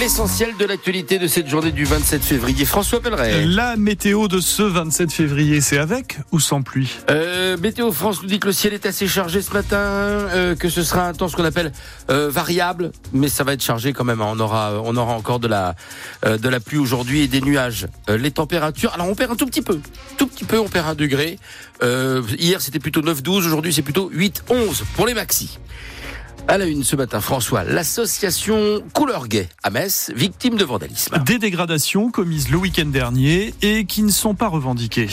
L'essentiel de l'actualité de cette journée du 27 février. François Pelleret. La météo de ce 27 février, c'est avec ou sans pluie? Euh, Météo France nous dit que le ciel est assez chargé ce matin, euh, que ce sera un temps ce qu'on appelle euh, variable, mais ça va être chargé quand même. Hein. On aura, on aura encore de la, de la pluie aujourd'hui et des nuages. Les températures, alors on perd un tout petit peu, tout petit peu, on perd un degré. Hier c'était plutôt 9-12, aujourd'hui c'est plutôt 8-11 pour les maxis. À la une ce matin, François, l'association Couleur Gay à Metz, victime de vandalisme. Des dégradations commises le week-end dernier et qui ne sont pas revendiquées.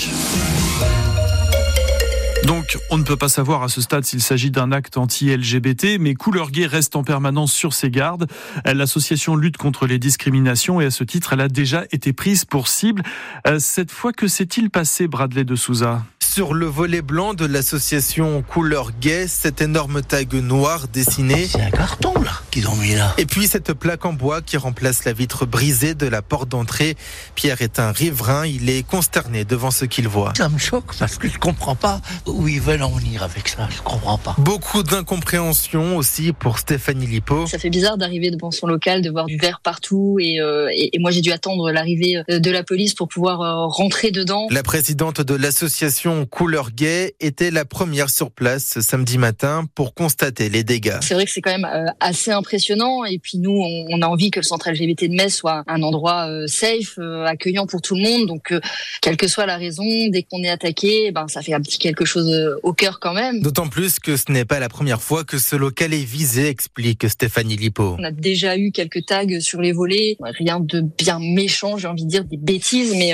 Donc, on ne peut pas savoir à ce stade s'il s'agit d'un acte anti-LGBT, mais Couleur Gay reste en permanence sur ses gardes. L'association lutte contre les discriminations et à ce titre, elle a déjà été prise pour cible. Euh, cette fois, que s'est-il passé, Bradley de Souza? Sur le volet blanc de l'association Couleur Gay, cette énorme tag noire dessinée. C'est un carton là qu'ils ont mis là. Et puis cette plaque en bois qui remplace la vitre brisée de la porte d'entrée. Pierre est un riverain, il est consterné devant ce qu'il voit. Ça me choque parce que je comprends pas où ils veulent en venir avec ça. Je comprends pas. Beaucoup d'incompréhension aussi pour Stéphanie Lipo. Ça fait bizarre d'arriver devant son local, de voir du verre partout et, euh, et, et moi j'ai dû attendre l'arrivée euh, de la police pour pouvoir euh, rentrer dedans. La présidente de l'association Couleur Gay était la première sur place ce samedi matin pour constater les dégâts. C'est vrai que c'est quand même euh, assez impressionnant et puis nous on, a envie que le centre LGBT de Metz soit un endroit euh, safe, euh, accueillant pour tout le monde. Donc quelle que soit la raison, dès qu'on est attaqué, ben ça fait un petit quelque chose au cœur quand même. D'autant plus que ce n'est pas la première fois que ce local est visé, explique Stéphanie Lipo. On a déjà eu quelques tags sur les volets, rien de bien méchant, j'ai envie de dire des bêtises, mais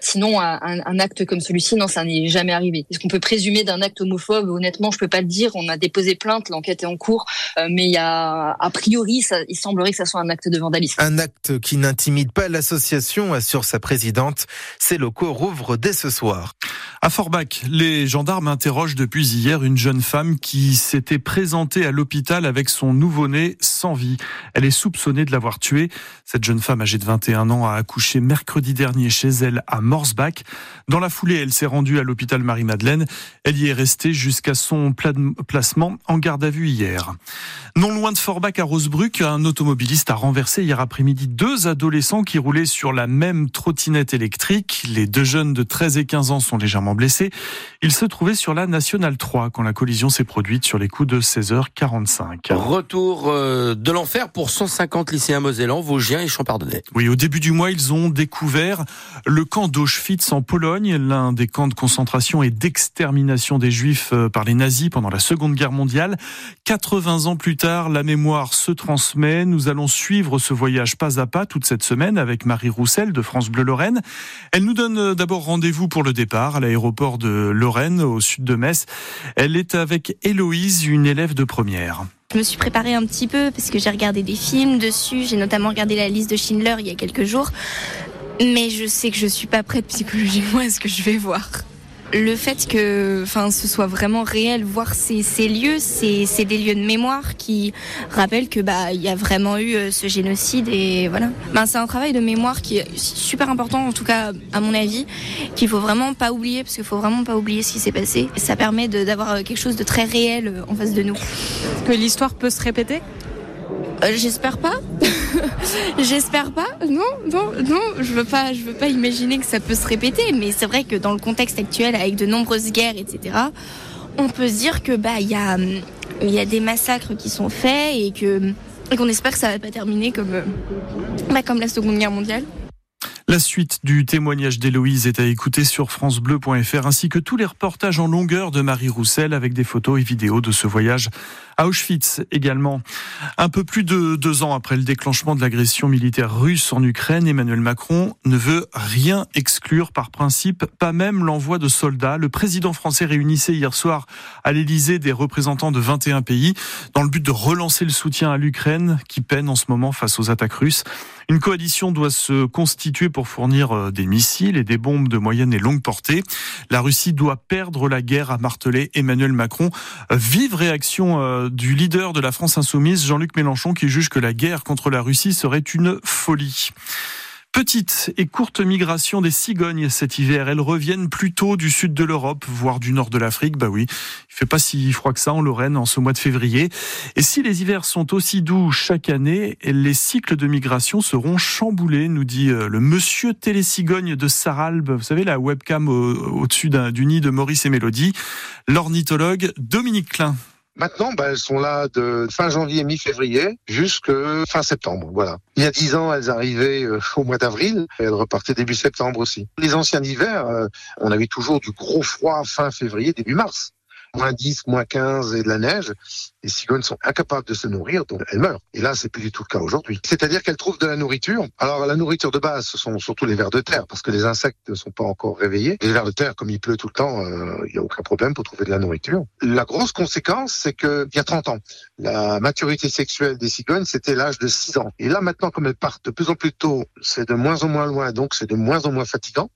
sinon un, un acte comme celui-ci, non, ça n'est jamais arrivé. Est-ce qu'on peut présumer d'un acte homophobe? Honnêtement, je peux pas le dire. On a déposé plainte, l'enquête est en cours, euh, mais il y a a priori, ça, il semblerait que ça soit un acte de vandalisme. Un acte qui n'intimide pas l'association, assure sa présidente. Ces locaux rouvrent dès ce soir. À Forbach, les gendarmes interrogent depuis hier une jeune femme qui s'était présentée à l'hôpital avec son nouveau-né sans vie. Elle est soupçonnée de l'avoir tué. Cette jeune femme âgée de 21 ans a accouché mercredi dernier chez elle à Morsbach. Dans la foulée, elle s'est rendue à l'hôpital Marie-Madeleine. Elle y est restée jusqu'à son placement en garde à vue hier. Non loin de Forbach à Rosebruck, un automobiliste a renversé hier après-midi deux adolescents qui roulaient sur la même trottinette électrique. Les deux jeunes de 13 et 15 ans sont légèrement blessés. Ils se trouvaient sur la Nationale 3 quand la collision s'est produite sur les coups de 16h45. Retour euh, de l'enfer pour 150 lycéens mosellans, Vosgiens et Champardonnais. Oui, au début du mois, ils ont découvert le camp d'Auschwitz en Pologne, l'un des camps de concentration et d'extermination des Juifs euh, par les nazis pendant la Seconde Guerre mondiale. 80 ans plus tard, la mémoire se transmet. Nous allons suivre ce voyage pas à pas toute cette semaine avec Marie Roussel de France Bleu Lorraine. Elle nous donne euh, d'abord rendez-vous pour le départ à l'aéroport de Lorraine, au sud de Metz. Elle est avec Héloïse, une élève de première. Je me suis préparée un petit peu parce que j'ai regardé des films dessus. J'ai notamment regardé la liste de Schindler il y a quelques jours. Mais je sais que je suis pas prête psychologiquement à ce que je vais voir le fait que enfin ce soit vraiment réel voir ces, ces lieux c'est c'est des lieux de mémoire qui rappellent que bah il y a vraiment eu euh, ce génocide et voilà. Ben c'est un travail de mémoire qui est super important en tout cas à mon avis qu'il faut vraiment pas oublier parce qu'il faut vraiment pas oublier ce qui s'est passé. Ça permet d'avoir quelque chose de très réel en face de nous. Que l'histoire peut se répéter? Euh, J'espère pas. J'espère pas. Non, non, non. Je veux pas. Je veux pas imaginer que ça peut se répéter. Mais c'est vrai que dans le contexte actuel, avec de nombreuses guerres, etc., on peut se dire que bah il y a y a des massacres qui sont faits et que qu'on espère que ça va pas terminer comme bah, comme la Seconde Guerre mondiale. La suite du témoignage d'Héloïse est à écouter sur francebleu.fr ainsi que tous les reportages en longueur de Marie Roussel avec des photos et vidéos de ce voyage à Auschwitz également. Un peu plus de deux ans après le déclenchement de l'agression militaire russe en Ukraine, Emmanuel Macron ne veut rien exclure par principe, pas même l'envoi de soldats. Le président français réunissait hier soir à l'Elysée des représentants de 21 pays dans le but de relancer le soutien à l'Ukraine qui peine en ce moment face aux attaques russes. Une coalition doit se constituer pour fournir des missiles et des bombes de moyenne et longue portée. La Russie doit perdre la guerre, a martelé Emmanuel Macron. Vive réaction du leader de la France insoumise, Jean-Luc Mélenchon, qui juge que la guerre contre la Russie serait une folie. Petite et courte migration des cigognes cet hiver. Elles reviennent plutôt du sud de l'Europe, voire du nord de l'Afrique. Bah oui, il fait pas si froid que ça en Lorraine en ce mois de février. Et si les hivers sont aussi doux chaque année, les cycles de migration seront chamboulés, nous dit euh, le monsieur télécigogne de Saralbe. Vous savez, la webcam au-dessus du nid de Maurice et Mélodie. L'ornithologue Dominique Klein. Maintenant, bah, elles sont là de fin janvier, mi-février, jusque fin septembre. Voilà. Il y a dix ans, elles arrivaient euh, au mois d'avril et elles repartaient début septembre aussi. Les anciens hivers, euh, on avait toujours du gros froid fin février, début mars moins 10, moins 15 et de la neige, les cigognes sont incapables de se nourrir, donc elles meurent. Et là, c'est plus du tout le cas aujourd'hui. C'est-à-dire qu'elles trouvent de la nourriture. Alors, la nourriture de base, ce sont surtout les vers de terre, parce que les insectes ne sont pas encore réveillés. Les vers de terre, comme il pleut tout le temps, euh, il n'y a aucun problème pour trouver de la nourriture. La grosse conséquence, c'est qu'il y a 30 ans, la maturité sexuelle des cigognes, c'était l'âge de 6 ans. Et là, maintenant, comme elles partent de plus en plus tôt, c'est de moins en moins loin, donc c'est de moins en moins fatigant.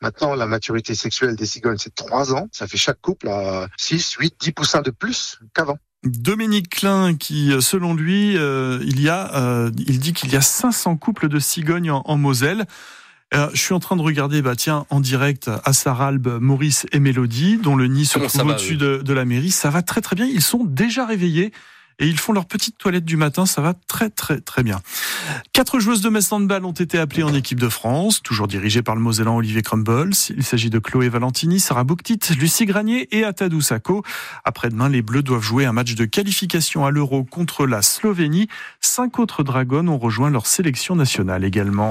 Maintenant, la maturité sexuelle des cigognes, c'est 3 ans. Ça fait chaque couple à 6, 8, 10 poussins de plus qu'avant. Dominique Klein, qui, selon lui, euh, il y a, euh, il dit qu'il y a 500 couples de cigognes en, Moselle. Euh, je suis en train de regarder, bah tiens, en direct à Saralbe, Maurice et Mélodie, dont le nid se trouve au-dessus de, de, la mairie. Ça va très très bien. Ils sont déjà réveillés et ils font leur petite toilette du matin. Ça va très très très bien. Quatre joueuses de Metz Handball ont été appelées en équipe de France, toujours dirigées par le Mosellan Olivier Crumbles. Il s'agit de Chloé Valentini, Sarah Bouktit, Lucie Granier et Atadou Sako. Après-demain, les Bleus doivent jouer un match de qualification à l'Euro contre la Slovénie. Cinq autres Dragons ont rejoint leur sélection nationale également.